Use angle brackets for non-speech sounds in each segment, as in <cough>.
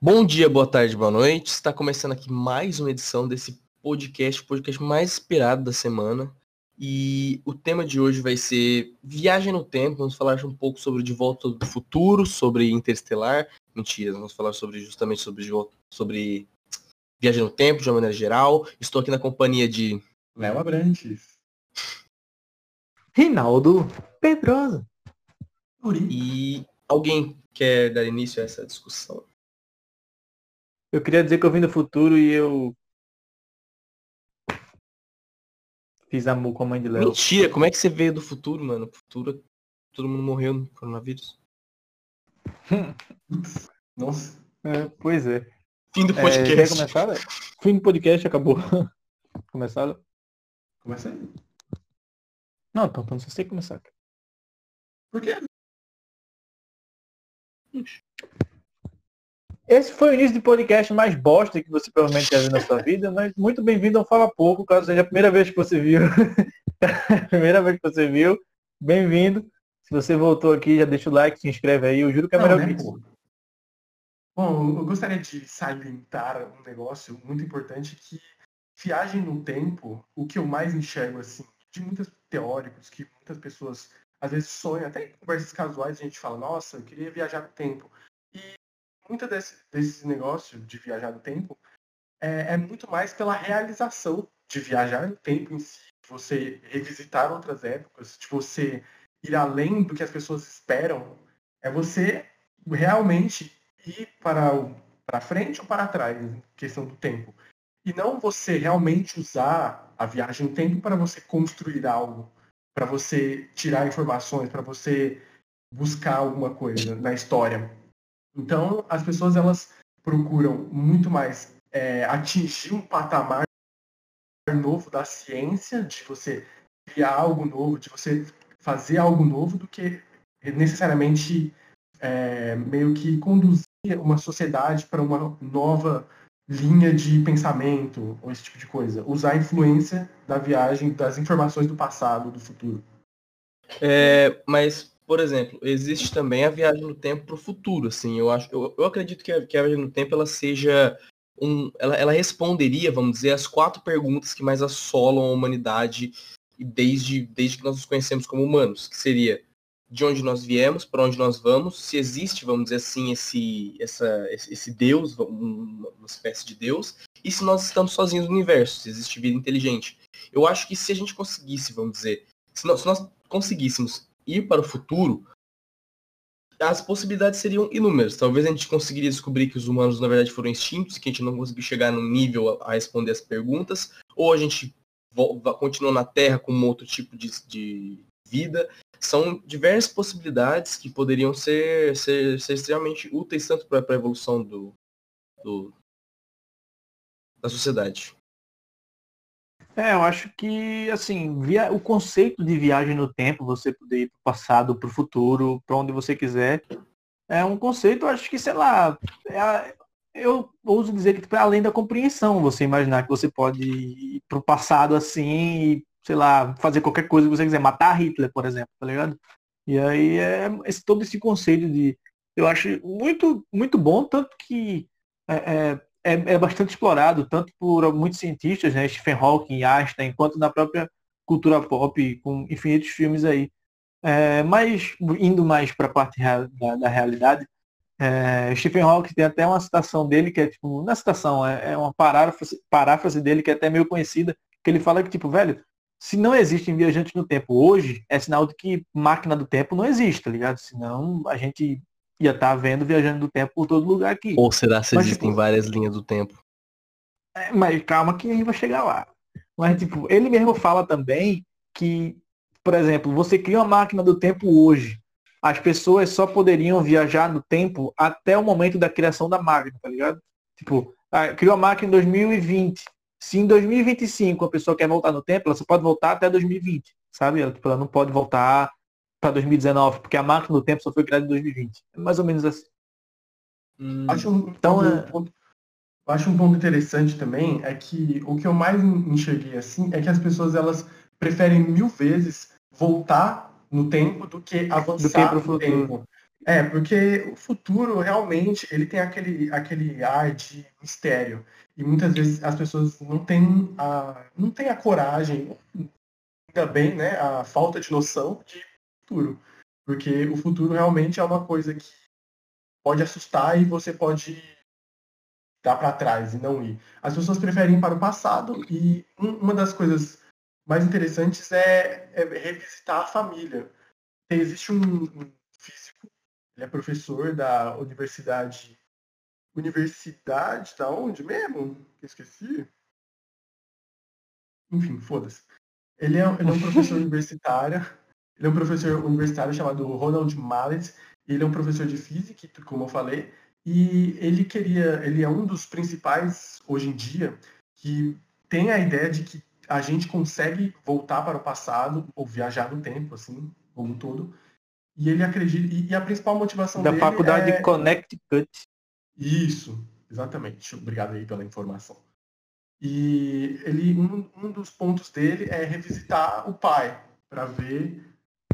Bom dia, boa tarde, boa noite. Está começando aqui mais uma edição desse podcast, o podcast mais esperado da semana. E o tema de hoje vai ser viagem no tempo. Vamos falar um pouco sobre De Volta do Futuro, sobre Interestelar. Mentira, vamos falar sobre justamente sobre, sobre viagem no tempo, de uma maneira geral. Estou aqui na companhia de Léo Abrantes. Rinaldo Pedrosa. E alguém quer dar início a essa discussão? Eu queria dizer que eu vim do futuro e eu fiz amor com a mãe de Léo. Mentira, como é que você veio do futuro, mano? Futuro, todo mundo morreu no coronavírus. <laughs> Nossa. É, pois é. Fim do é podcast. quer começar? Fim do podcast, acabou. <laughs> Começar? Começa aí. Não, então, então você tem que começar. Por quê? Esse foi o início de podcast mais bosta que você provavelmente já viu na sua vida, mas muito bem-vindo ao Fala Pouco, caso seja a primeira vez que você viu. <laughs> primeira vez que você viu, bem-vindo. Se você voltou aqui, já deixa o like, se inscreve aí, eu juro que é melhor né, que isso. pô? Bom, eu gostaria de salientar um negócio muito importante que viagem no tempo, o que eu mais enxergo assim, de muitos teóricos, que muitas pessoas às vezes sonham, até em conversas casuais a gente fala, nossa, eu queria viajar no tempo. E muita desse, desses negócios de viajar no tempo é, é muito mais pela realização de viajar no tempo em si, você revisitar outras épocas, de você ir além do que as pessoas esperam, é você realmente ir para o para frente ou para trás, questão do tempo. E não você realmente usar a viagem no tempo para você construir algo, para você tirar informações, para você buscar alguma coisa na história. Então, as pessoas elas procuram muito mais é, atingir um patamar novo da ciência, de você criar algo novo, de você fazer algo novo, do que necessariamente é, meio que conduzir uma sociedade para uma nova linha de pensamento ou esse tipo de coisa. Usar a influência da viagem, das informações do passado, do futuro. É, mas, por exemplo, existe também a viagem no tempo para o futuro, assim. Eu acho, eu, eu acredito que a, que a viagem no tempo ela seja um, ela, ela responderia, vamos dizer, as quatro perguntas que mais assolam a humanidade desde, desde que nós nos conhecemos como humanos, que seria de onde nós viemos, para onde nós vamos, se existe, vamos dizer assim, esse, essa, esse, esse Deus, uma, espécie de Deus, e se nós estamos sozinhos no universo, se existe vida inteligente. Eu acho que se a gente conseguisse, vamos dizer, se nós, se nós conseguíssemos ir para o futuro, as possibilidades seriam inúmeras. Talvez a gente conseguiria descobrir que os humanos, na verdade, foram extintos, que a gente não conseguiu chegar no nível a, a responder as perguntas, ou a gente continua na Terra com um outro tipo de, de vida. São diversas possibilidades que poderiam ser, ser, ser extremamente úteis tanto para a evolução do, do, da sociedade. É, eu acho que, assim, via, o conceito de viagem no tempo, você poder ir para o passado, para o futuro, para onde você quiser, é um conceito, eu acho que, sei lá, é, eu ouso dizer que tipo, é além da compreensão, você imaginar que você pode ir para o passado assim e, sei lá, fazer qualquer coisa que você quiser, matar Hitler, por exemplo, tá ligado? E aí é esse, todo esse conceito de. Eu acho muito, muito bom, tanto que é, é, é, é bastante explorado, tanto por muitos cientistas, né, Stephen Hawking, Einstein, quanto na própria cultura pop, com infinitos filmes aí. É, mas indo mais para a parte da, da realidade, é, Stephen Hawking tem até uma citação dele que é tipo, na citação, é, é uma paráfrase, paráfrase dele que é até meio conhecida, que ele fala que, tipo, velho, se não existem viajantes no tempo hoje, é sinal de que máquina do tempo não existe, tá ligado? Senão a gente ia estar tá vendo viajando do tempo por todo lugar aqui. Ou será que Mas, existem tipo, várias linhas do tempo? É, mas calma que a gente vai chegar lá. Mas, tipo, ele mesmo fala também que, por exemplo, você cria uma máquina do tempo hoje. As pessoas só poderiam viajar no tempo até o momento da criação da máquina, tá ligado? Tipo, ah, criou a máquina em 2020. Se em 2025 a pessoa quer voltar no tempo, ela só pode voltar até 2020, sabe? Ela, tipo, ela não pode voltar para 2019, porque a máquina do tempo só foi criada em 2020. É mais ou menos assim. Hum, Acho um, Então, um é- ponto, eu acho um ponto interessante também é que o que eu mais enxerguei assim é que as pessoas elas preferem mil vezes voltar no tempo do que avançar pro no futuro. tempo. É, porque o futuro realmente ele tem aquele, aquele ar de mistério. E muitas vezes as pessoas não têm a, não têm a coragem, ainda bem, né, a falta de noção de futuro. Porque o futuro realmente é uma coisa que pode assustar e você pode dar para trás e não ir. As pessoas preferem ir para o passado e uma das coisas mais interessantes é, é revisitar a família. Existe um, um físico, ele é professor da universidade Universidade da onde mesmo? Que esqueci. Enfim, foda-se. Ele é, ele é um <laughs> professor universitário. Ele é um professor universitário chamado Ronald Mallet. Ele é um professor de física, como eu falei. E ele queria, ele é um dos principais hoje em dia que tem a ideia de que a gente consegue voltar para o passado ou viajar no tempo, assim, como um todo. E ele acredita e, a principal motivação da dele faculdade é... Connecticut. Isso, exatamente. Obrigado aí pela informação. E ele, um, um dos pontos dele é revisitar o pai para ver,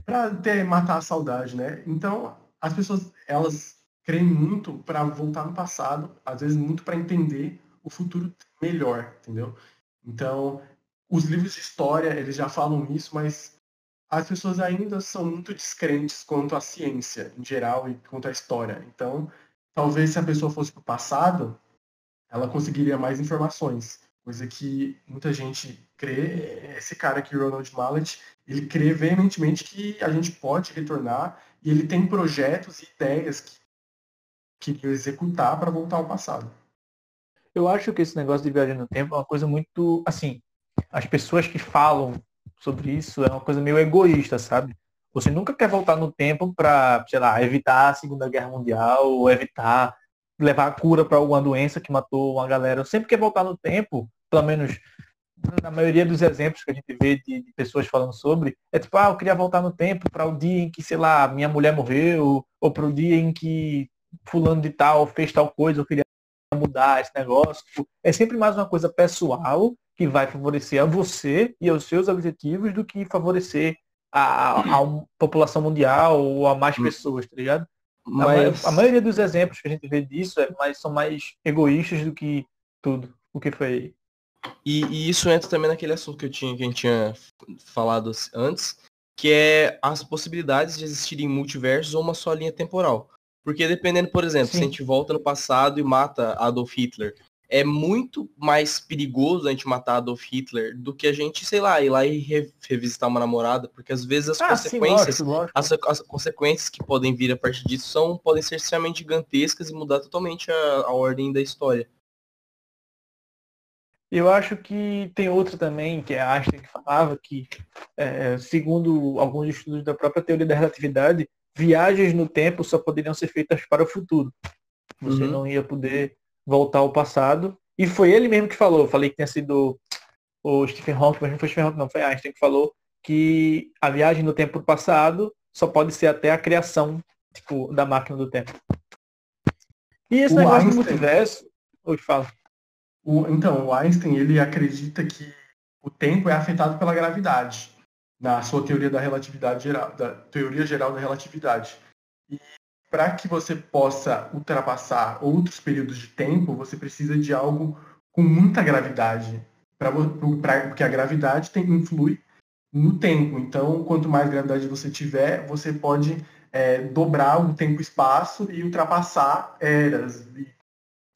para ter matar a saudade, né? Então as pessoas elas creem muito para voltar no passado, às vezes muito para entender o futuro melhor, entendeu? Então os livros de história eles já falam isso, mas as pessoas ainda são muito descrentes quanto à ciência em geral e quanto à história. Então talvez se a pessoa fosse para o passado, ela conseguiria mais informações. Coisa que muita gente crê, esse cara aqui, Ronald Mallet, ele crê veementemente que a gente pode retornar e ele tem projetos e ideias que queria executar para voltar ao passado. Eu acho que esse negócio de viagem no tempo é uma coisa muito, assim, as pessoas que falam sobre isso é uma coisa meio egoísta, sabe? Você nunca quer voltar no tempo para, sei lá, evitar a Segunda Guerra Mundial ou evitar levar a cura para alguma doença que matou uma galera. Eu sempre quer voltar no tempo, pelo menos na maioria dos exemplos que a gente vê de, de, pessoas falando sobre, é tipo, ah, eu queria voltar no tempo para o dia em que, sei lá, minha mulher morreu, ou para o dia em que fulano de tal fez tal coisa, eu queria mudar esse negócio. É sempre mais uma coisa pessoal que vai favorecer a você e aos seus objetivos do que favorecer a, a população mundial ou a mais hum. pessoas, tá ligado? Mas... A, maioria dos exemplos que a gente vê disso é mais, são mais egoístas do que tudo o que foi. E, e, isso entra também naquele assunto que eu tinha que a gente tinha falado antes, que é as possibilidades de existirem multiversos ou uma só linha temporal. Porque dependendo, por exemplo, Sim. se a gente volta no passado e mata Adolf Hitler, é muito mais perigoso a gente matar Adolf Hitler do que a gente, sei lá, ir lá e re revisitar uma namorada, porque às vezes as ah, consequências, sim, lógico, lógico. As, as, consequências que podem vir a partir disso são podem ser extremamente gigantescas e mudar totalmente a, a ordem da história. Eu acho que tem outra também, que é a Einstein que falava que, é, segundo alguns estudos da própria teoria da relatividade, viagens no tempo só poderiam ser feitas para o futuro. Você uhum. não ia poder voltar ao passado. E foi ele mesmo que falou. falei que tinha sido o Stephen Hawking, mas não foi Stephen Hawking, não, foi Einstein que falou que a viagem no tempo passado só pode ser até a criação tipo, da máquina do tempo. E esse o negócio Einstein, do multiverso. Oi, fala. O, então, o Einstein ele acredita que o tempo é afetado pela gravidade, na sua teoria da relatividade geral, da teoria geral da relatividade. E para que você possa ultrapassar outros períodos de tempo, você precisa de algo com muita gravidade, pra, pra, porque a gravidade tem, influi no tempo. Então, quanto mais gravidade você tiver, você pode é, dobrar o tempo-espaço e ultrapassar eras, e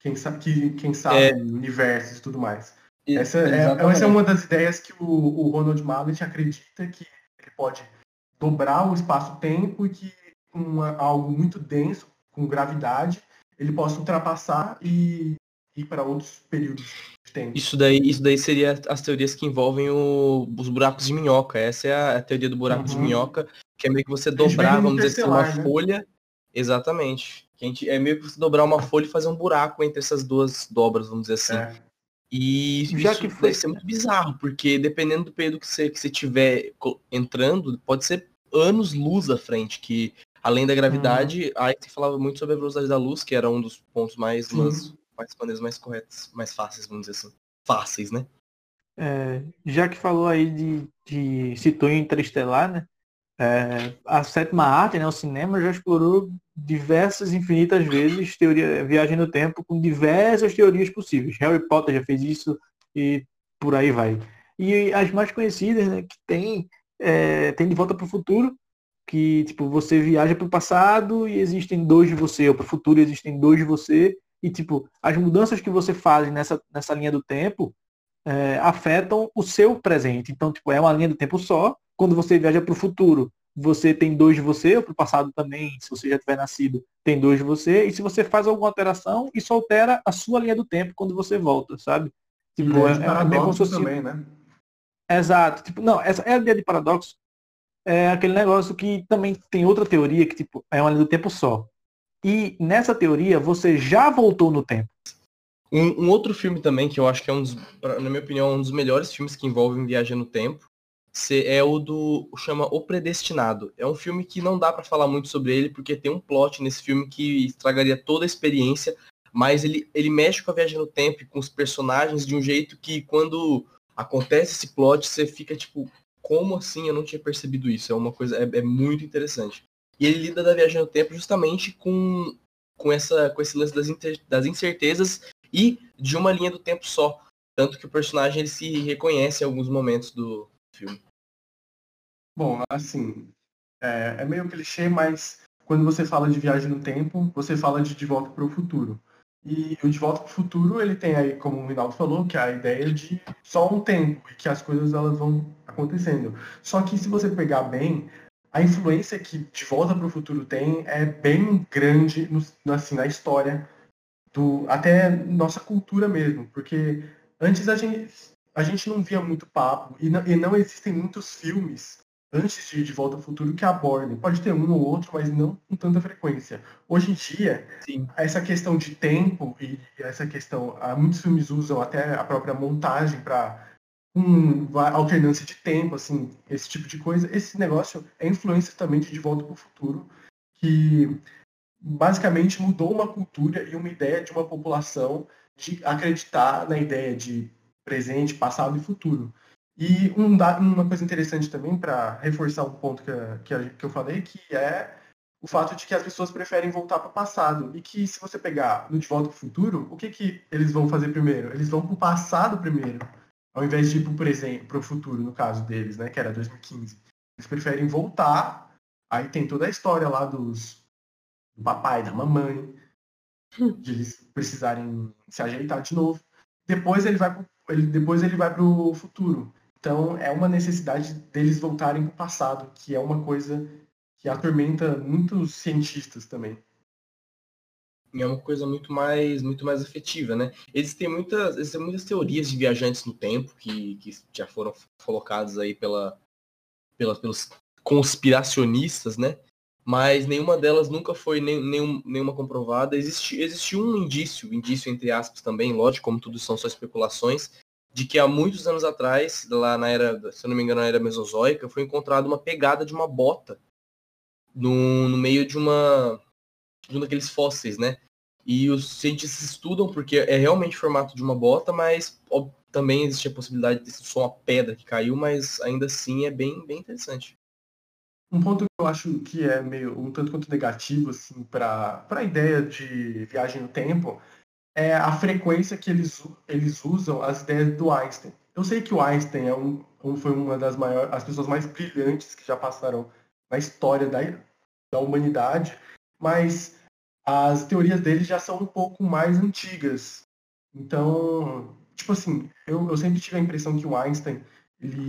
quem sabe, que, quem sabe é, universos e tudo mais. Essa é, essa é uma das ideias que o, o Ronald Mallet acredita que ele pode dobrar o espaço-tempo e que uma, algo muito denso, com gravidade, ele possa ultrapassar e ir para outros períodos de tempo. Isso daí, isso daí seria as teorias que envolvem o, os buracos de minhoca. Essa é a, a teoria do buraco uhum. de minhoca, que é meio que você dobrar, vamos dizer assim, uma né? folha. Exatamente. Que a gente, é meio que você dobrar uma folha e fazer um buraco entre essas duas dobras, vamos dizer assim. É. E Já isso que foi... deve ser muito bizarro, porque dependendo do período que você, que você tiver entrando, pode ser anos luz à frente, que Além da gravidade, uhum. Einstein falava muito sobre a velocidade da luz, que era um dos pontos mais, umas, mais maneiras mais corretas, mais fáceis, vamos dizer assim. Fáceis, né? É, já que falou aí de, de citou Interestelar, né? É, a sétima arte, né, o cinema, já explorou diversas, infinitas vezes teoria, viagem no tempo com diversas teorias possíveis. Harry Potter já fez isso e por aí vai. E as mais conhecidas, né, que tem, é, tem De Volta para o Futuro, que tipo, você viaja para o passado e existem dois de você, ou para o futuro existem dois de você, e tipo, as mudanças que você faz nessa, nessa linha do tempo é, afetam o seu presente. Então, tipo, é uma linha do tempo só. Quando você viaja para o futuro, você tem dois de você, ou para o passado também, se você já tiver nascido, tem dois de você. E se você faz alguma alteração, isso altera a sua linha do tempo quando você volta, sabe? Tipo, é, é, é bem como se também, né? Exato. Tipo, não, essa é a ideia de paradoxo. É aquele negócio que também tem outra teoria que tipo é uma linha do tempo só. E nessa teoria você já voltou no tempo. Um, um, outro filme também que eu acho que é um dos, na minha opinião, um dos melhores filmes que envolvem viagem no tempo é o do chama O Predestinado. É um filme que não dá para falar muito sobre ele porque tem um plot nesse filme que estragaria toda a experiência, mas ele, ele mexe com a viagem no tempo e com os personagens de um jeito que quando acontece esse plot você fica tipo, como assim eu não tinha percebido isso? É uma coisa é, é muito interessante. E ele lida da viagem no tempo justamente com com essa com esse lance das, inter, das incertezas e de uma linha do tempo só. Tanto que o personagem ele se reconhece em alguns momentos do filme. Bom, assim, é, é meio clichê, mas quando você fala de viagem no tempo, você fala de De Volta para o Futuro. E o De Volta para o Futuro, ele tem aí, como o Rinaldo falou, que é a ideia de só um tempo e que as coisas elas vão acontecendo. Só que se você pegar bem, a influência que De Volta para o Futuro tem é bem grande no, assim, na história do até nossa cultura mesmo, porque antes a gente, a gente não via muito papo e não, e não existem muitos filmes antes de De Volta ao Futuro que abordem. Pode ter um ou outro, mas não com tanta frequência. Hoje em dia, Sim. essa questão de tempo e essa questão, ah, muitos filmes usam até a própria montagem para um, alternância de tempo, assim, esse tipo de coisa. Esse negócio é influência também de De Volta para o Futuro, que basicamente mudou uma cultura e uma ideia de uma população de acreditar na ideia de presente, passado e futuro. E um, uma coisa interessante também para reforçar um ponto que, que, que eu falei, que é o fato de que as pessoas preferem voltar para o passado. E que se você pegar no De Volta para o Futuro, o que, que eles vão fazer primeiro? Eles vão para o passado primeiro, ao invés de ir para o presente, para o futuro, no caso deles, né, que era 2015. Eles preferem voltar, aí tem toda a história lá dos do papai, da mamãe, de eles precisarem se ajeitar de novo. Depois ele vai pro, ele, depois ele vai para o futuro. Então é uma necessidade deles voltarem para o passado, que é uma coisa que atormenta muitos cientistas também. É uma coisa muito mais, muito mais afetiva, né? Existem muitas, existem muitas teorias de viajantes no tempo que, que já foram colocadas aí pela, pela, pelos conspiracionistas, né? Mas nenhuma delas nunca foi nem, nenhum, nenhuma comprovada. Existe, existe um indício, indício entre aspas também, lógico, como tudo são só especulações, de que há muitos anos atrás, lá na era, se eu não me engano, na era mesozoica, foi encontrada uma pegada de uma bota no, no meio de uma de um daqueles fósseis, né? E os cientistas estudam porque é realmente o formato de uma bota, mas ó, também existe a possibilidade de ser só uma pedra que caiu, mas ainda assim é bem, bem interessante. Um ponto que eu acho que é meio um tanto quanto negativo assim para a ideia de viagem no tempo é a frequência que eles, eles usam as ideias do Einstein. Eu sei que o Einstein é um, foi uma das maiores, as pessoas mais brilhantes que já passaram na história da, da humanidade, mas as teorias dele já são um pouco mais antigas. Então, tipo assim, eu, eu sempre tive a impressão que o Einstein, ele,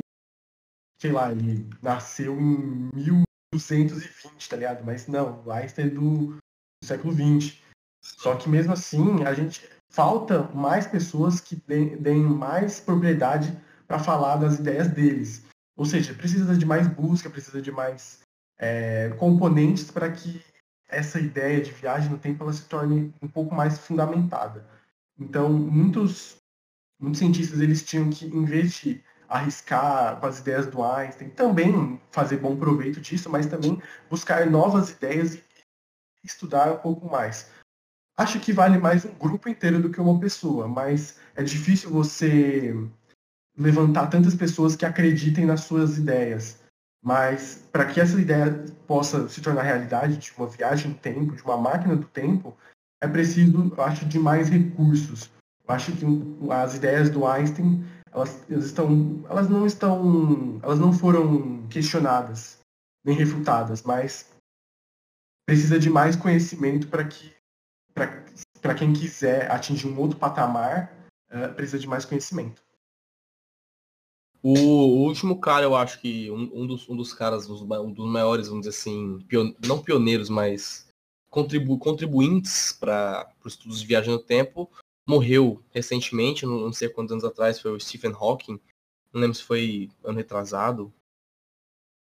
sei lá, ele nasceu em 1220, tá ligado? Mas não, o Einstein é do, do século 20. Só que mesmo assim, a gente falta mais pessoas que deem mais propriedade para falar das ideias deles. Ou seja, precisa de mais busca, precisa de mais é, componentes para que essa ideia de viagem no tempo ela se torne um pouco mais fundamentada. Então, muitos, muitos cientistas eles tinham que, em vez de arriscar com as ideias do Einstein, também fazer bom proveito disso, mas também buscar novas ideias e estudar um pouco mais acho que vale mais um grupo inteiro do que uma pessoa, mas é difícil você levantar tantas pessoas que acreditem nas suas ideias. Mas para que essa ideia possa se tornar realidade de uma viagem no tempo, de uma máquina do tempo, é preciso, eu acho, de mais recursos. Eu acho que as ideias do Einstein, elas, elas estão, elas não estão, elas não foram questionadas nem refutadas, mas precisa de mais conhecimento para que para quem quiser atingir um outro patamar, uh, precisa de mais conhecimento. O, último cara, eu acho que um, um, dos, um dos caras, um dos maiores, vamos dizer assim, pion, não pioneiros, mas contribu, contribuintes para os estudos de viagem no tempo, morreu recentemente, não, não, sei quantos anos atrás, foi o Stephen Hawking, não lembro se foi ano retrasado.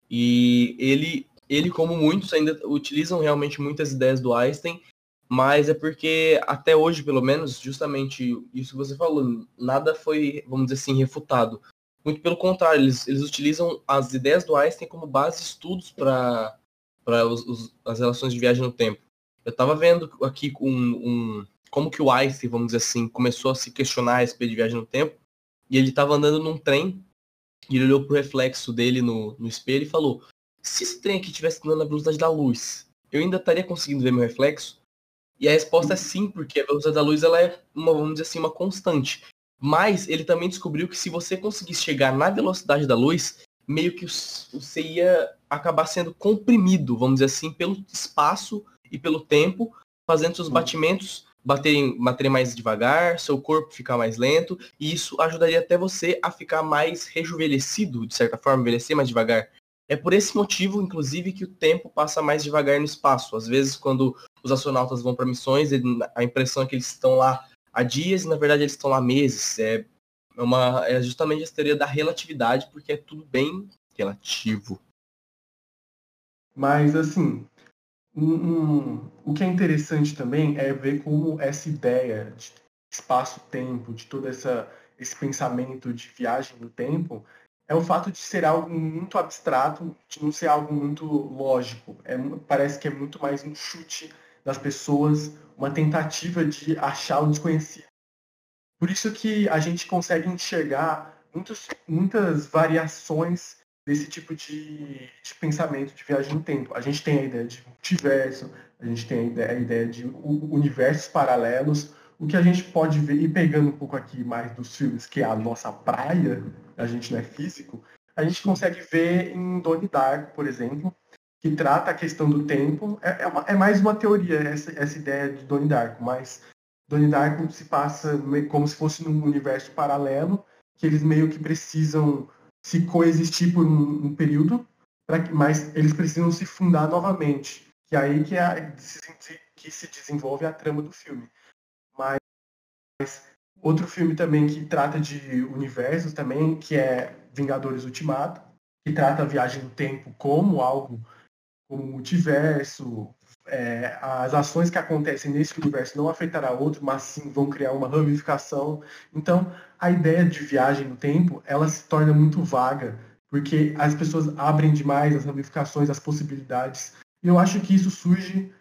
E ele, ele como muitos, ainda utilizam realmente muitas ideias do Einstein, mas é porque até hoje, pelo menos, justamente isso que você falou, nada foi, vamos dizer assim, refutado. Muito pelo contrário, eles, eles utilizam as ideias do Einstein como base de estudos para as relações de viagem no tempo. Eu estava vendo aqui um, um, como que o Einstein, vamos dizer assim, começou a se questionar a respeito de viagem no tempo, e ele estava andando num trem, e ele olhou pro reflexo dele no, no espelho e falou, se esse trem aqui estivesse andando na velocidade da luz, eu ainda estaria conseguindo ver meu reflexo? E a resposta é sim, porque a velocidade da luz ela é uma, vamos dizer assim, uma constante. Mas ele também descobriu que se você conseguisse chegar na velocidade da luz, meio que você ia acabar sendo comprimido, vamos dizer assim, pelo espaço e pelo tempo, fazendo seus batimentos baterem, baterem mais devagar, seu corpo ficar mais lento, e isso ajudaria até você a ficar mais rejuvenescido, de certa forma, envelhecer mais devagar. É por esse motivo, inclusive, que o tempo passa mais devagar no espaço. Às vezes, quando os astronautas vão para missões, a impressão é que eles estão lá há dias e na verdade eles estão lá meses. É, uma, é justamente a teoria da relatividade, porque é tudo bem relativo. Mas assim, um, um, o que é interessante também é ver como essa ideia de espaço-tempo, de todo essa, esse pensamento de viagem no tempo, é o fato de ser algo muito abstrato, de não ser algo muito lógico. É, parece que é muito mais um chute das pessoas, uma tentativa de achar o desconhecido. Por isso que a gente consegue enxergar muitos, muitas variações desse tipo de, de, pensamento de viagem no tempo. A gente tem a ideia de multiverso, a gente tem a ideia, a ideia de universos paralelos. O que a gente pode ver, e pegando um pouco aqui mais dos filmes, que é a nossa praia, a gente não é físico, a gente consegue ver em Donnie Darko, por exemplo, que trata a questão do tempo. É, é, uma, é mais uma teoria essa, essa ideia de Donnie Darko, mas Donnie Darko se passa como se fosse num universo paralelo, que eles meio que precisam se coexistir por um, um período, mas eles precisam se fundar novamente. Que é aí que, é, que se desenvolve a trama do filme. Mas outro filme também que trata de universos também, que é Vingadores Ultimato, que trata a viagem no tempo como algo como multiverso, é, as ações que acontecem nesse universo não afetará outro, mas sim vão criar uma ramificação. Então, a ideia de viagem no tempo, ela se torna muito vaga, porque as pessoas abrem demais as ramificações, as possibilidades. E eu acho que isso surge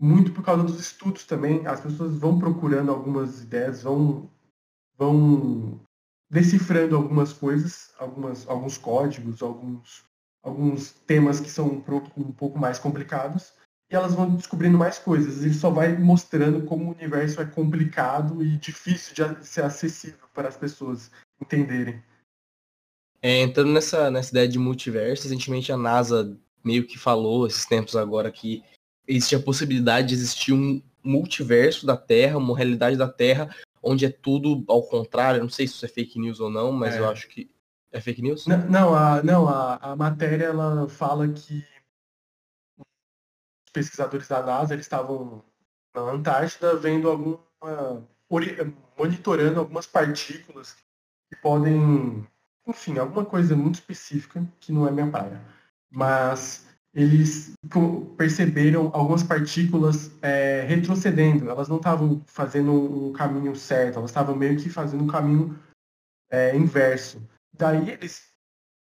muito por causa dos estudos também. As pessoas vão procurando algumas ideias, vão, vão decifrando algumas coisas, algumas, alguns códigos, alguns alguns temas que são um pouco mais complicados e elas vão descobrindo mais coisas. Ele só vai mostrando como o universo é complicado e difícil de ser acessível para as pessoas entenderem. É, entrando nessa, nessa ideia de multiverso, recentemente a NASA meio que falou esses tempos agora que existe a possibilidade de existir um multiverso da Terra, uma realidade da Terra, onde é tudo ao contrário. Não sei se isso é fake news ou não, mas é. eu acho que é fake news? Não, não, a, não a, a matéria ela fala que os pesquisadores da NASA eles estavam na Antártida vendo alguma. monitorando algumas partículas que podem. Enfim, alguma coisa muito específica que não é minha praia. Mas eles perceberam algumas partículas é, retrocedendo. Elas não estavam fazendo um caminho certo, elas estavam meio que fazendo um caminho é, inverso. Daí eles,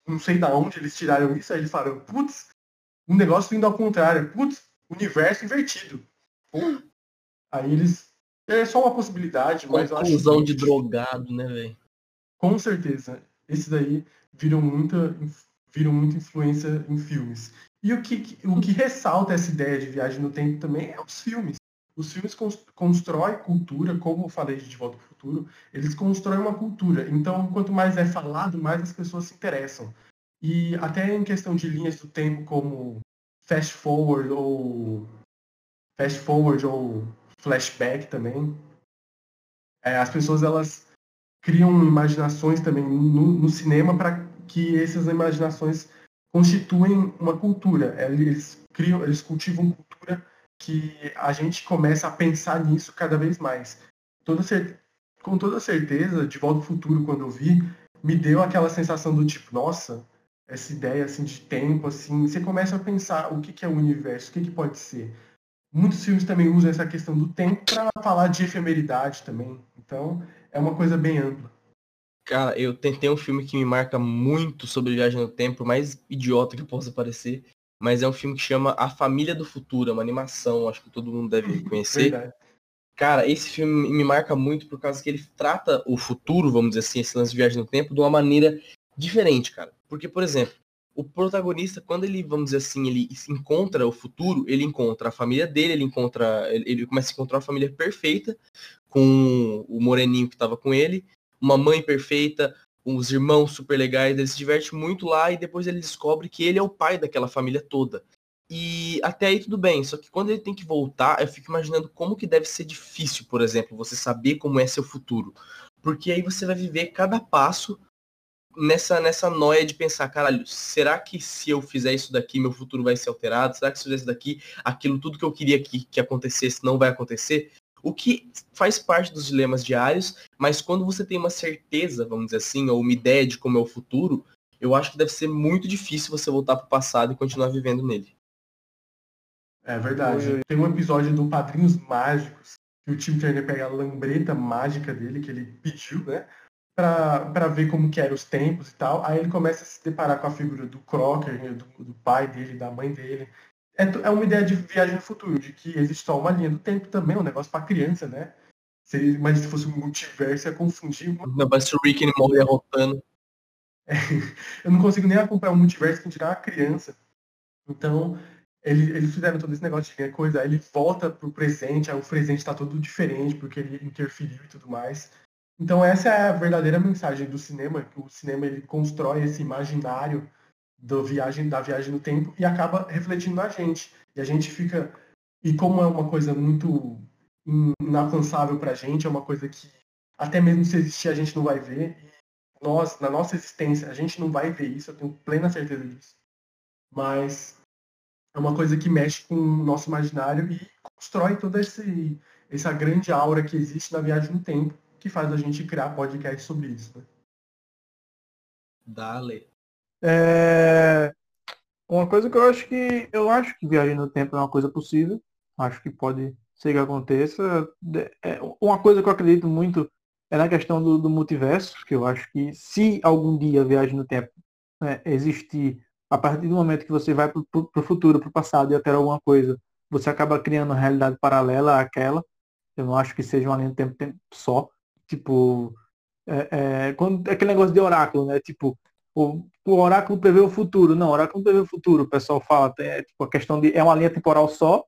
não sei da onde eles tiraram isso, aí eles falaram, putz, um negócio indo ao contrário, putz, universo invertido. Aí eles. É só uma possibilidade, mas eu acho. Conclusão de drogado, né, velho? Com certeza. Esses daí viram muita. viram muita influência em filmes. E o que, o que ressalta essa ideia de viagem no tempo também é os filmes. Os filmes constroem cultura, como eu falei de Volta ao Futuro, eles constroem uma cultura. Então, quanto mais é falado, mais as pessoas se interessam. E até em questão de linhas do tempo, como fast forward ou fast forward ou flashback também, é, as pessoas elas criam imaginações também no, no cinema para que essas imaginações constituem uma cultura. Eles criam, eles cultivam cultura que a gente começa a pensar nisso cada vez mais. Toda com toda certeza, De Volta ao Futuro, quando eu vi, me deu aquela sensação do tipo, nossa, essa ideia assim de tempo, assim, você começa a pensar o que, que é o universo, o que, que pode ser. Muitos filmes também usam essa questão do tempo para falar de efemeridade também. Então, é uma coisa bem ampla. Cara, eu tentei um filme que me marca muito sobre viagem no tempo, mais idiota que possa parecer, mas é um filme que chama A Família do Futuro, é uma animação, acho que todo mundo deve uhum, conhecer. Verdade. Cara, esse filme me marca muito por causa que ele trata o futuro, vamos dizer assim, esse lance de viagem no tempo, de uma maneira diferente, cara. Porque, por exemplo, o protagonista, quando ele, vamos dizer assim, ele encontra o futuro, ele encontra a família dele, ele encontra. Ele começa a encontrar uma família perfeita, com o moreninho que estava com ele, uma mãe perfeita, os irmãos super legais, ele se diverte muito lá e depois ele descobre que ele é o pai daquela família toda. E até aí tudo bem, só que quando ele tem que voltar, eu fico imaginando como que deve ser difícil, por exemplo, você saber como é seu futuro. Porque aí você vai viver cada passo nessa, nessa noia de pensar, caralho, será que se eu fizer isso daqui, meu futuro vai ser alterado? Será que se eu fizer isso daqui, aquilo tudo que eu queria que, que acontecesse não vai acontecer? O que faz parte dos dilemas diários, mas quando você tem uma certeza, vamos dizer assim, ou uma ideia de como é o futuro, eu acho que deve ser muito difícil você voltar para o passado e continuar vivendo nele. É verdade. Tem um episódio do Padrinhos Mágicos que o Tim Turner pega a lambreta mágica dele, que ele pediu, né? para ver como que eram os tempos e tal. Aí ele começa a se deparar com a figura do Crocker, né, do, do pai dele, da mãe dele. É, é uma ideia de viagem no futuro, de que existe só uma linha do tempo também, um negócio para criança, né? Se, mas se fosse um multiverso, ia confundir. Não, vai ser o Rick and Morty derrotando. É, <laughs> eu não consigo nem acompanhar o multiverso sem tirar uma criança. Então, ele, eles fizeram todo esse negócio de coisa, aí ele volta pro presente, aí o presente está todo diferente, porque ele interferiu e tudo mais. Então essa é a verdadeira mensagem do cinema, que o cinema ele constrói esse imaginário do viagem, da viagem no tempo e acaba refletindo na gente. E a gente fica. E como é uma coisa muito inalcançável pra gente, é uma coisa que até mesmo se existir a gente não vai ver. E nós, na nossa existência, a gente não vai ver isso, eu tenho plena certeza disso. Mas é uma coisa que mexe com o nosso imaginário e constrói toda esse, essa grande aura que existe na viagem no tempo que faz a gente criar podcast sobre isso. Né? Dale. É... Uma coisa que eu acho que eu acho que viagem no tempo é uma coisa possível. Acho que pode ser que aconteça. É, uma coisa que eu acredito muito é na questão do, do multiverso, que eu acho que se algum dia a viagem no tempo né, existir, a partir do momento que você vai para o futuro, para o passado e altera alguma coisa, você acaba criando uma realidade paralela àquela. Eu não acho que seja uma linha do tempo, tempo só. Tipo, é, é, quando, aquele negócio de oráculo, né? Tipo, o, o oráculo prevê o futuro. Não, o oráculo prevê o futuro, o pessoal fala. É, tipo, a questão de. É uma linha temporal só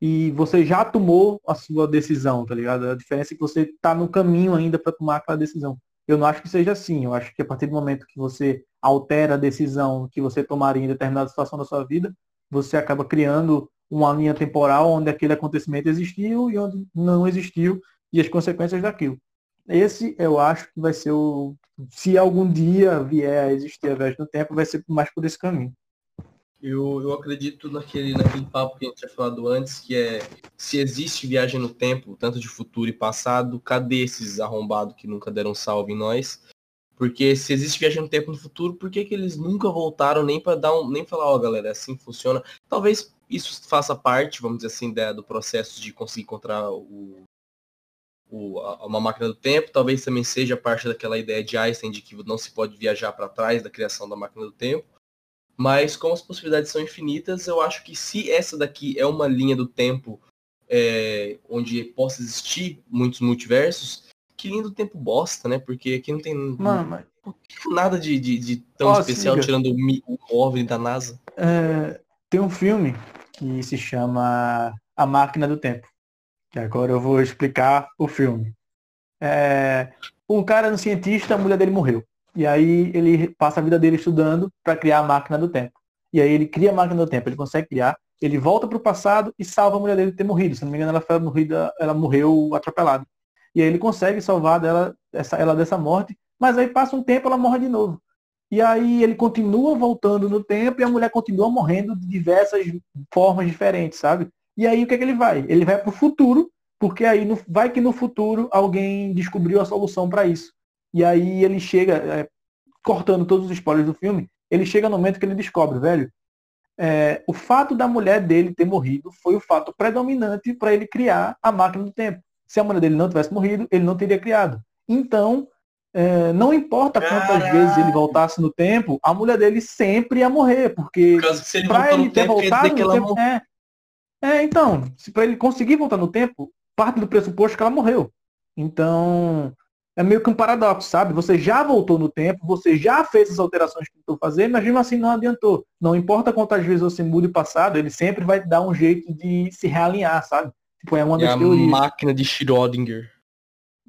e você já tomou a sua decisão, tá ligado? A diferença é que você está no caminho ainda para tomar aquela decisão. Eu não acho que seja assim. Eu acho que a partir do momento que você altera a decisão que você tomaria em determinada situação da sua vida, você acaba criando uma linha temporal onde aquele acontecimento existiu e onde não existiu e as consequências daquilo. Esse eu acho que vai ser o. Se algum dia vier a existir a viagem no tempo, vai ser mais por esse caminho. Eu, eu acredito naquele, naquele papo que a gente tinha falado antes, que é se existe viagem no tempo, tanto de futuro e passado, cadê esses arrombados que nunca deram salve em nós? Porque se existe viagem no tempo no futuro, por que, que eles nunca voltaram nem para dar um, nem falar, ó, oh, galera, assim funciona? Talvez isso faça parte, vamos dizer assim, da, do processo de conseguir encontrar o, o, a, uma máquina do tempo, talvez também seja parte daquela ideia de Einstein de que não se pode viajar para trás da criação da máquina do tempo. Mas como as possibilidades são infinitas, eu acho que se essa daqui é uma linha do tempo é, onde possa existir muitos multiversos, que lindo tempo bosta, né? Porque aqui não tem Mano, nada de, de, de tão Ó, especial tirando o, o OVNI da NASA. é, tem um filme que se chama A Máquina do Tempo. Que agora eu vou explicar o filme. É, um cara, um cientista, a mulher dele morreu. E aí ele passa a vida dele estudando para criar a máquina do tempo. E aí ele cria a máquina do tempo, ele consegue criar, ele volta para o passado e salva a mulher dele de ter morrido. Se não me engano, ela foi morrida, ela morreu atropelada. E aí ele consegue salvar dela, essa, ela dessa morte, mas aí passa um tempo ela morre de novo. E aí ele continua voltando no tempo e a mulher continua morrendo de diversas formas diferentes, sabe? E aí o que, é que ele vai? Ele vai para o futuro, porque aí no- vai que no futuro alguém descobriu a solução para isso. E aí ele chega, é, cortando todos os spoilers do filme, ele chega no momento que ele descobre, velho, é, o fato da mulher dele ter morrido foi o fato predominante para ele criar a máquina do tempo. Se a mulher dele não tivesse morrido, ele não teria criado. Então, é, não importa quantas Caralho. vezes ele voltasse no tempo, a mulher dele sempre ia morrer, porque para ele ter tempo, voltado no tempo, é, é, então, se para ele conseguir voltar no tempo, parte do pressuposto que ela morreu. Então, é meio que um paradoxo, sabe? Você já voltou no tempo, você já fez as alterações que tentou fazer, mas mesmo assim não adiantou. Não importa quantas vezes você mude o passado, ele sempre vai dar um jeito de se realinhar, sabe? Tipo, é uma E das a teorias. máquina de Schrödinger.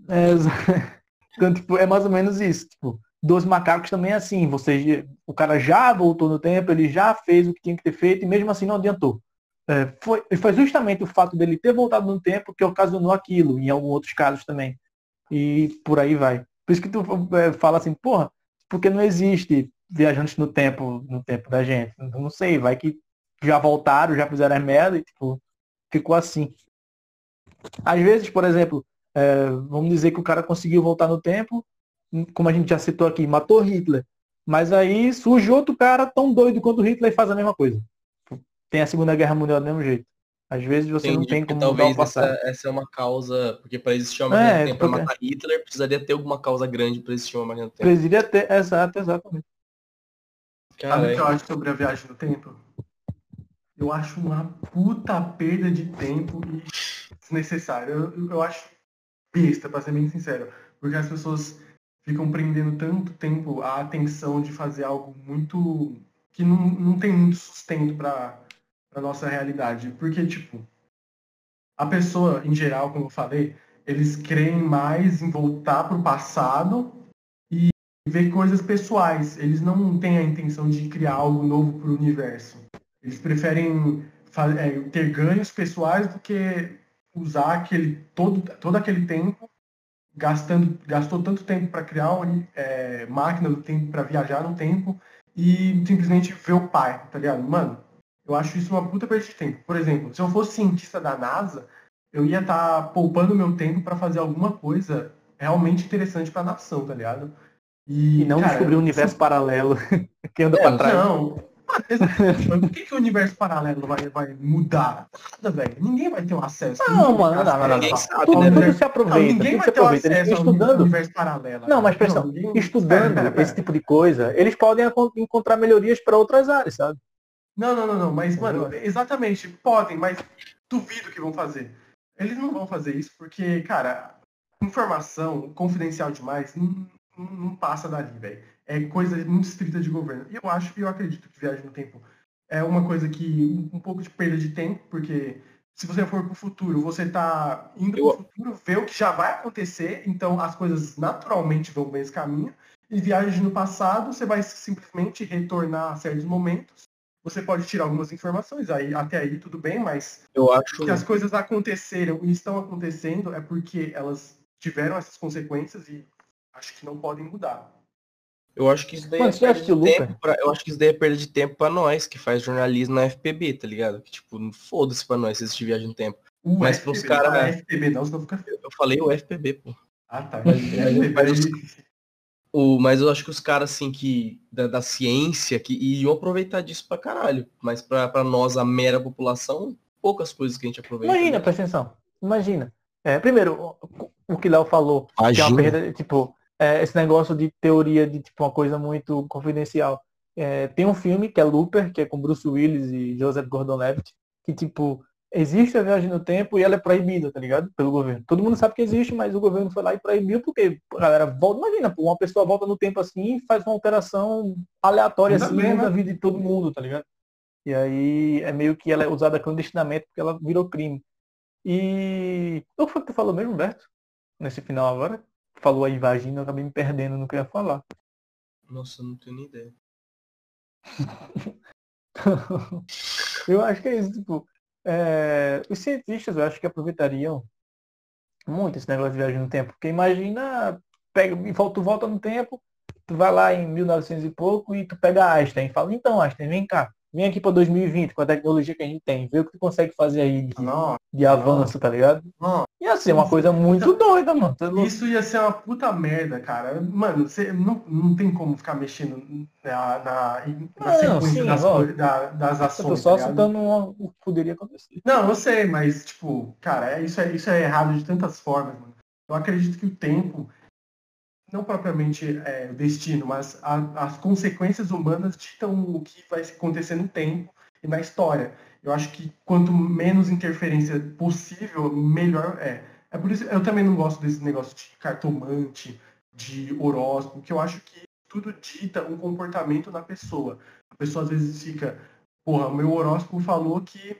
É, <laughs> então, tipo, é mais ou menos isso. Tipo, dos macacos também é assim. Você, o cara já voltou no tempo, ele já fez o que tinha que ter feito e mesmo assim não adiantou. É, foi, foi justamente o fato dele ter voltado no tempo que ocasionou aquilo, em alguns outros casos também. E por aí vai. Por isso que tu é, fala assim, porra, porque não existe viajantes no tempo, no tempo da gente. Então, não sei, vai que já voltaram, já fizeram as merda e tipo, ficou assim. Às vezes, por exemplo, é, vamos dizer que o cara conseguiu voltar no tempo, como a gente já citou aqui, matou Hitler. Mas aí surge outro cara tão doido quanto Hitler e faz a mesma coisa. Tem a Segunda Guerra Mundial do mesmo jeito. Às vezes você não Entendi, tem porque como mudar o talvez essa, passado. essa é uma causa, porque para existir uma É, máquina do tempo para porque- matar Hitler, precisaria ter alguma causa grande para existir uma máquina do tempo. Presidia ter, exato, exatamente. Sabe o que eu Caralho. acho sobre a viagem no tempo? Eu acho uma puta perda de tempo e desnecessária. Eu, eu- acho besta, pra ser bem sincero. Porque as pessoas ficam prendendo tanto tempo a atenção de fazer algo muito. que não, não tem muito sustento pra, pra nossa realidade. Porque, tipo, a pessoa, em geral, como eu falei, eles creem mais em voltar pro passado e ver coisas pessoais. Eles não têm a intenção de criar algo novo para o universo. Eles preferem é, ter ganhos pessoais do que usar aquele todo, todo aquele tempo gastando gastou tanto tempo para criar uma é, máquina do tempo para viajar no tempo e simplesmente ver o pai, tá ligado? Mano, eu acho isso uma puta perda de tempo. Por exemplo, se eu fosse cientista da NASA, eu ia estar poupando meu tempo para fazer alguma coisa realmente interessante para a nação, tá ligado? E não cara, descobrir um universo paralelo <laughs> que anda É, pra trás. não. Exatamente, mas por que, que o universo paralelo vai, vai mudar? Nada, velho. Ninguém vai ter um acesso. Não, Ninguém mano, vai ter não, não, não, acesso Ninguém não. sabe, Tudo, né, tudo velho? se Não, aproveita, ninguém tudo se vai ter aproveita. Acesso estão ao estudando. universo paralelo. Não, mas presta Não, atenção, ninguém- estudando Pera, pera, pera. esse tipo de coisa, eles podem encontrar melhorias para outras áreas, sabe? Não, não, não, não. Mas, mano, exatamente. Podem, mas duvido que vão fazer. Eles não vão fazer isso porque, cara, informação confidencial demais não, não- passa dali, velho. É coisa muito estrita de governo. E eu acho e eu acredito que viagem no tempo é uma coisa que. um pouco de perda de tempo, porque se você for pro futuro, você tá indo Eu- pro futuro, vê o que já vai acontecer, então as coisas naturalmente vão bem esse caminho. E viagem no passado, você vai simplesmente retornar a certos momentos. Você pode tirar algumas informações, aí até aí tudo bem, mas Eu acho. que as coisas aconteceram e estão acontecendo é porque elas tiveram essas consequências e acho que não podem mudar. Eu acho que isso daí Mano, é perda de assistiu tempo pra, Eu acho que isso daí é perda de tempo pra nós, que faz jornalismo na FPB, tá ligado? Que tipo, não foda-se pra nós se assistir viagem no tempo. O Mas FPB, pros cara- não é FPB não, senão fica. Eu falei o FPB, pô. Ah, tá. Mas- mas os- O, mas eu acho que os caras, assim, que. Da, da ciência, que iam aproveitar disso pra caralho. Mas pra, pra nós, a mera população, poucas coisas que a gente aproveita. Imagina, né? presta atenção. Imagina. É, primeiro, o, o que Léo falou, que é uma Imagina. perda, tipo, é, esse negócio de teoria de tipo uma coisa muito confidencial. É, tem um filme que é Looper, que é com Bruce Willis e Joseph Gordon-Levitt, que tipo existe a viagem no tempo e ela é proibida, tá ligado? Pelo governo. Todo mundo sabe que existe, mas o governo foi lá e proibiu porque a galera volta. Imagina, uma pessoa volta no tempo assim e faz uma alteração aleatória assim bem, na né? vida de todo mundo, tá ligado? E aí é meio que ela é usada clandestinamente porque ela virou crime. E o que foi que tu falou mesmo, Humberto? Nesse final agora? Falou aí vagina, eu acabei me perdendo no que eu ia falar. Nossa, não tenho nem ideia. <laughs> eu acho que é isso, tipo, é, os cientistas eu acho que aproveitariam muito esse negócio de viagem no tempo. Porque imagina, pega, tu volta no tempo, tu vai lá em 1900 e pouco e tu pega Einstein e fala, então Einstein, vem cá, vem aqui para 2020 com a tecnologia que a gente tem, vê o que tu consegue fazer aí de, não, de avanço, não, tá ligado? Não. Ia ser uma coisa muito doida, mano. Isso ia ser uma puta merda, cara. Mano, você não, não tem como ficar mexendo na, na, na sequência sim, das, ó, da, das ações. Eu tô só tá citando o que poderia acontecer. Não, eu sei, mas, tipo, cara, é, isso é, isso é errado de tantas formas, mano. Eu acredito que o tempo não propriamente é, o destino, mas a, as consequências humanas ditam o que vai acontecer no tempo e na história. Eu acho que quanto menos interferência possível, melhor é. É por isso eu também não gosto desse negócio de cartomante, de horóscopo, que eu acho que tudo dita um comportamento na pessoa. A pessoa às vezes fica, porra, meu horóscopo falou que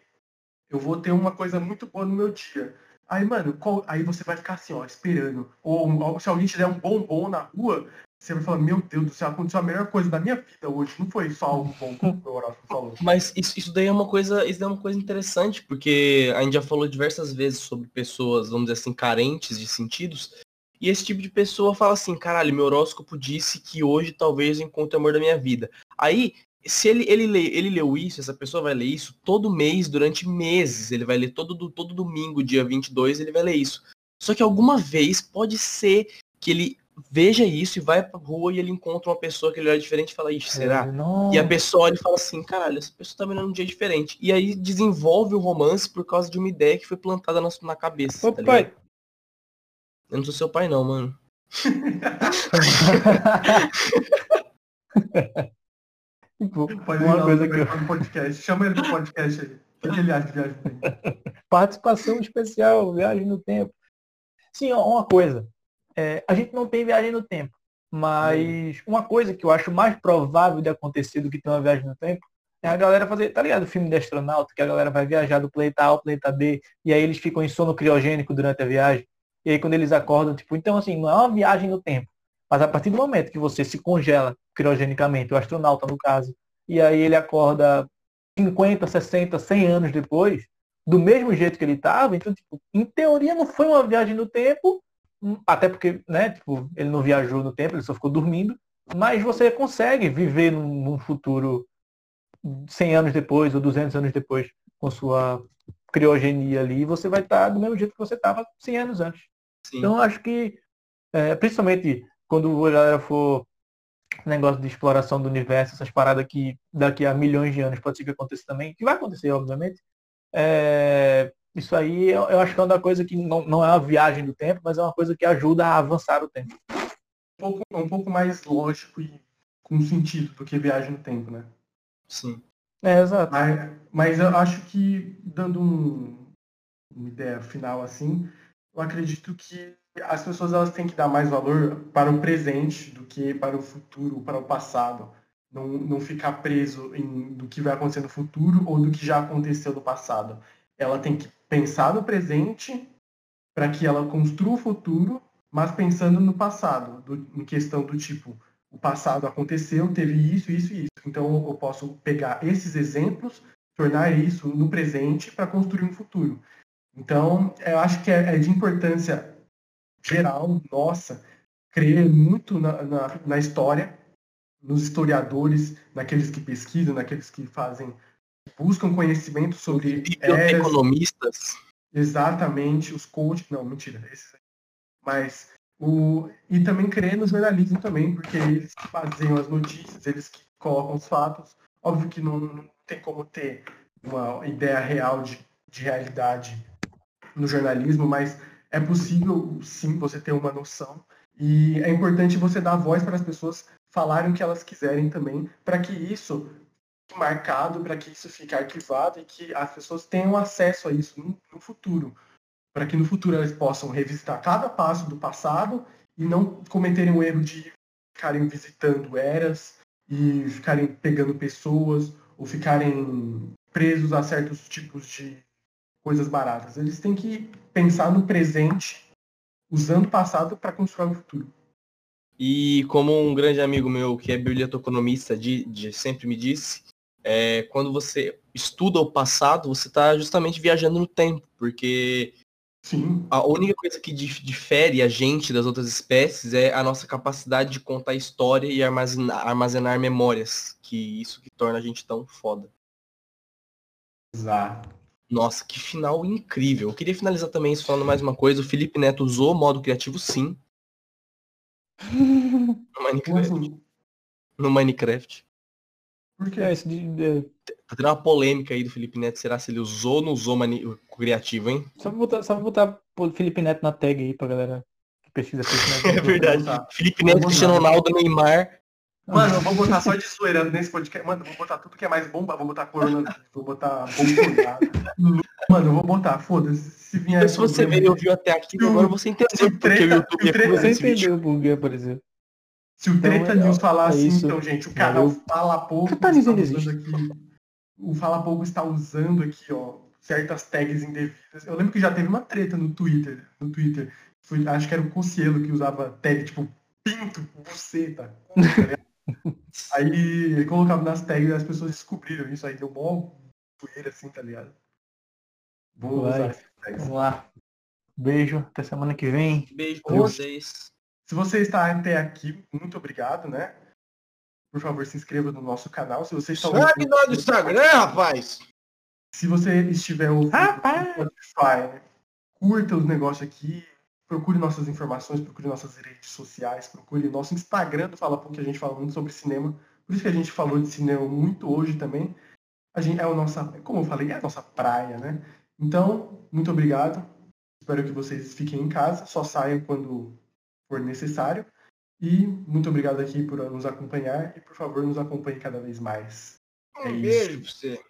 eu vou ter uma coisa muito boa no meu dia. Aí, mano, qual... aí você vai ficar assim, ó, esperando. Ou, se alguém te der um bombom na rua, você vai falar, meu Deus do céu, aconteceu a melhor coisa da minha vida hoje. Não foi só algo bom que o Horácio falou. Mas isso, isso daí é uma coisa, isso daí é uma coisa interessante, porque a gente já falou diversas vezes sobre pessoas, vamos dizer assim, carentes de sentidos. E esse tipo de pessoa fala assim, caralho, meu horóscopo disse que hoje talvez eu encontre o amor da minha vida. Aí se ele, ele, lê, ele leu isso, essa pessoa vai ler isso todo mês, durante meses. Ele vai ler todo, todo domingo, dia 22, ele vai ler isso. Só que alguma vez pode ser que ele veja isso e vai pra rua e ele encontra uma pessoa que ele olha diferente e fala, ixi, será? É, e a pessoa olha e fala assim, caralho, essa pessoa tá vendo um dia diferente. E aí desenvolve o romance por causa de uma ideia que foi plantada na, na cabeça. Ô, tá pai. Eu não sou seu pai não, mano. <laughs> Tipo, Pode uma coisa que eu... podcast. Chama ele pro podcast aí. <laughs> O que ele acha de viagem no tempo? Participação especial, viagem no tempo. Sim, uma coisa. É, a gente não tem viagem no tempo. Mas uma coisa que eu acho mais provável de acontecer do que ter uma viagem no tempo é a galera fazer, tá ligado? O filme de astronauta, que a galera vai viajar do planeta A ao planeta B, e aí eles ficam em sono criogênico durante a viagem. E aí quando eles acordam, tipo, então assim, não é uma viagem no tempo. Mas a partir do momento que você se congela criogenicamente, o astronauta no caso, e aí ele acorda 50, 60, 100 anos depois, do mesmo jeito que ele estava, então, tipo, em teoria não foi uma viagem no tempo, até porque, né, tipo, ele não viajou no tempo, ele só ficou dormindo, mas você consegue viver num, futuro 100 anos depois ou 200 anos depois com sua criogenia ali, você vai estar do mesmo jeito que você estava 100 anos antes. Sim. Então, acho que, é, principalmente quando a galera for negócio de exploração do universo, essas paradas que daqui a milhões de anos pode ser que aconteça também, que vai acontecer, obviamente. É, isso aí eu, eu, acho que é uma coisa que não, não é uma viagem do tempo, mas é uma coisa que ajuda a avançar o tempo. Um pouco, um pouco mais lógico e com sentido do que viagem no tempo, né? Sim. É, exato. Mas, mas eu acho que, dando um, uma ideia final assim, eu acredito que as pessoas elas têm que dar mais valor para o presente do que para o futuro, para o passado. Não, não ficar preso em do que vai acontecer no futuro ou do que já aconteceu no passado. Ela tem que pensar no presente para que ela construa o futuro, mas pensando no passado, do, em questão do tipo, o passado aconteceu, teve isso, isso e isso. Então eu posso pegar esses exemplos, tornar isso no presente para construir um futuro. Então, eu acho que é, é de importância geral, nossa, crer muito na, na, na história, nos historiadores, naqueles que pesquisam, naqueles que fazem, buscam conhecimento sobre eras, economistas. Exatamente, os coaches, não, mentira, esses mas o e também crer no jornalismo também, porque eles que fazem as notícias, eles que colocam os fatos. Óbvio que não, não tem como ter uma ideia real de, de realidade no jornalismo, mas é possível sim você ter uma noção e é importante você dar voz para as pessoas falarem o que elas quiserem também, para que isso marcado para que isso fique arquivado e que as pessoas tenham acesso a isso no, no futuro. Para que no futuro elas possam revisitar cada passo do passado e não cometerem o erro de ficarem visitando eras e ficarem pegando pessoas ou ficarem presos a certos tipos de coisas baratas. Eles têm que pensar no presente, usando o passado para construir o futuro. E como um grande amigo meu que é biblioteconomista de, de sempre me disse, é, quando você estuda o passado, você está justamente viajando no tempo, porque Sim. a única coisa que difere a gente das outras espécies é a nossa capacidade de contar história e armazenar, armazenar memórias, que isso que torna a gente tão foda. Exato. Nossa, que final incrível. Eu queria finalizar também isso falando mais uma coisa. O Felipe Neto usou o modo criativo sim. <laughs> No Minecraft. Assim, No Minecraft. Porque É, esse de, de- Tá tendo uma polêmica aí do Felipe Neto. Será se ele usou ou não usou mani- o criativo, hein? só vou botar, só vou botar pô, Felipe Neto na tag aí pra galera que pesquisa Felipe <laughs> Neto. É verdade. Felipe Neto, Cristiano. Ronaldo, Neymar. Mano, eu vou botar só de zoeira nesse podcast. Mano, eu vou botar tudo que é mais bomba. Vou botar coronavírus, vou botar Bolsonaro. Mano, eu vou botar, foda-se. Se vier. Se você veio e ouviu até aqui, agora você entendeu porque o YouTube é por Você entendeu por que apareceu. Se o Treta Então, News falar é assim, isso. então, gente, o canal Valeu. Fala Pouco aqui. O Fala Pouco está usando aqui, ó, certas tags indevidas. Eu lembro que já teve uma treta no Twitter. No Twitter. Foi- acho que era o Cossielo que usava tag, tipo, pinto, buceta. tá ligado? <laughs> Aí ele colocava nas tags e as pessoas descobriram isso aí, deu mó poeira assim, tá ligado? Vou Vai. usar essas tags. Vamos lá. Beijo, até semana que vem. Beijo pra vocês. Se você está até aqui, muito obrigado, né? Por favor, se inscreva no nosso canal. Se você está Segue nós no Instagram, rapaz! Se você estiver ouvindo Rapaz! no Spotify, curta os negócios aqui, procure nossas informações, procure nossas redes sociais, procure nosso Instagram do Fala Pouco, que a gente fala muito sobre cinema. Por isso que a gente falou de cinema muito hoje também. A gente, é a nossa, como eu falei, é a nossa praia, né? Então, muito obrigado. Espero que vocês fiquem em casa, só saiam quando for necessário. E muito obrigado aqui por nos acompanhar e por favor nos acompanhe cada vez mais. É Um isso. beijo pra você.